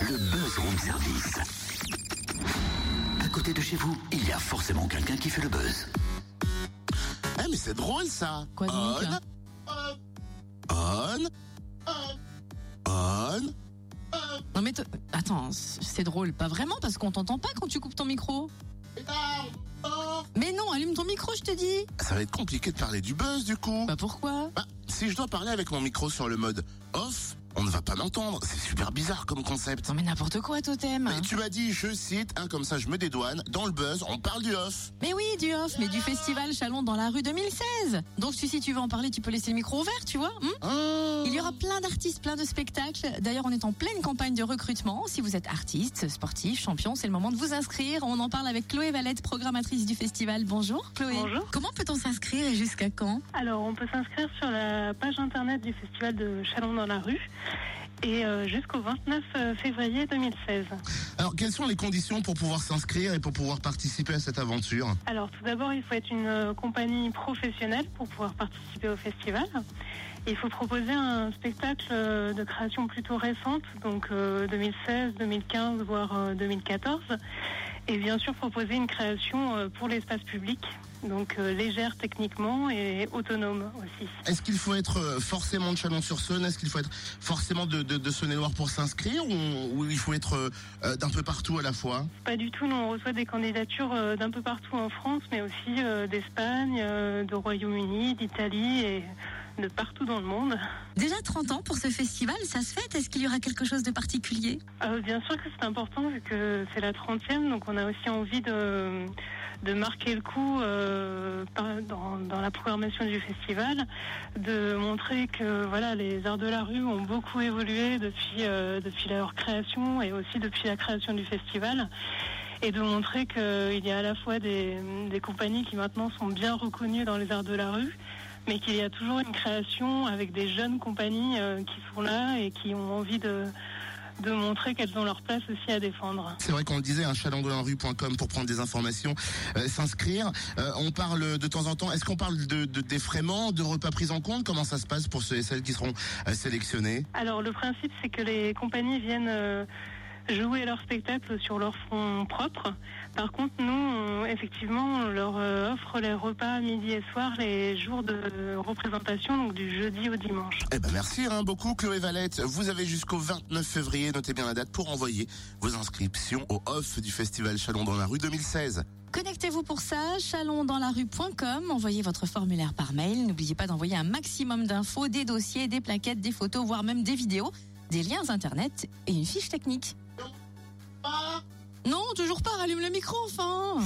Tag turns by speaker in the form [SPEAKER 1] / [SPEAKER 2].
[SPEAKER 1] le buzz room service. À côté de chez vous, il y a forcément quelqu'un qui fait le buzz.
[SPEAKER 2] Eh mais c'est drôle ça
[SPEAKER 3] Quoi donc
[SPEAKER 2] On On On
[SPEAKER 3] Non mais te- attends, c'est drôle, pas vraiment parce qu'on t'entend pas quand tu coupes ton micro. Mais non, allume ton micro, je te dis.
[SPEAKER 2] Ça va être compliqué de parler du buzz du coup.
[SPEAKER 3] Bah pourquoi?
[SPEAKER 2] Bah, si je dois parler avec mon micro sur le mode off, on ne va pas m'entendre. C'est super bizarre comme concept.
[SPEAKER 3] Non mais n'importe quoi, Totem.
[SPEAKER 2] Mais tu m'as dit, je cite, hein, comme ça je me dédouane, dans le buzz, on parle du off.
[SPEAKER 3] Mais oui, du off, mais du festival Chalon dans la rue 2016. Donc si, si tu veux en parler, tu peux laisser le micro ouvert, tu vois. hein?
[SPEAKER 2] Ah.
[SPEAKER 3] Il y aura plein d'artistes, plein de spectacles. D'ailleurs, on est en pleine campagne de recrutement. Si vous êtes artiste, sportif, champion, c'est le moment de vous inscrire. On en parle avec Chloé Valette, programmatrice du festival. Bonjour Chloé.
[SPEAKER 4] Bonjour.
[SPEAKER 3] Comment peut-on s'inscrire et jusqu'à quand?
[SPEAKER 4] Alors, on peut s'inscrire sur la page internet du festival de Chalon dans la rue et euh, jusqu'au 29 février 2016.
[SPEAKER 2] Alors, quelles sont les conditions pour pouvoir s'inscrire et pour pouvoir participer à cette aventure?
[SPEAKER 4] Alors, tout d'abord, il faut être une euh, compagnie professionnelle pour pouvoir participer au festival. Il faut proposer un spectacle euh, de création plutôt récente, donc euh, 2016, 2015, voire euh, 2014. Et bien sûr, proposer une création euh, pour l'espace public, donc euh, légère techniquement et autonome aussi.
[SPEAKER 2] Est-ce qu'il faut être euh, forcément de Chalon-sur-Saône? Est-ce qu'il faut être forcément de, de, de Saône-et-Loire pour s'inscrire ou, ou il faut être d'un peu partout à la fois?
[SPEAKER 4] Pas du tout, nous on reçoit des candidatures d'un peu partout en France, mais aussi d'Espagne, de Royaume-Uni, d'Italie et de partout dans le monde.
[SPEAKER 3] Déjà 30 ans pour ce festival, ça se fait Est-ce qu'il y aura quelque chose de particulier?
[SPEAKER 4] Euh, bien sûr que c'est important vu que c'est la 30e, donc on a aussi envie de, de marquer le coup euh, dans la programmation du festival, de montrer que voilà les arts de la rue ont beaucoup évolué depuis, euh, depuis leur création et aussi depuis la création du festival. Et de montrer qu'il y a à la fois des, des compagnies qui maintenant sont bien reconnues dans les arts de la rue, mais qu'il y a toujours une création avec des jeunes compagnies euh, qui sont là et qui ont envie de, de montrer qu'elles ont leur place aussi à défendre.
[SPEAKER 2] C'est vrai qu'on le disait, un chalondelarue.com pour prendre des informations, euh, s'inscrire. Euh, on parle de temps en temps, est-ce qu'on parle de, de de repas pris en compte? Comment ça se passe pour ceux et celles qui seront euh, sélectionnés?
[SPEAKER 4] Alors le principe c'est que les compagnies viennent jouer leur spectacle sur leur fonds propre. Par contre nous on- effectivement on leur les repas midi et soir les jours de représentation donc du jeudi au dimanche.
[SPEAKER 2] Eh ben merci hein, beaucoup Chloé Valette. Vous avez jusqu'au 29 février, notez bien la date, pour envoyer vos inscriptions au off du festival Chalon dans la rue 2016.
[SPEAKER 3] Connectez-vous pour ça, chalondanslarue.com, envoyez votre formulaire par mail, n'oubliez pas d'envoyer un maximum d'infos, des dossiers, des plaquettes, des photos, voire même des vidéos, des liens internet et une fiche technique. Non, toujours pas, rallume le micro enfin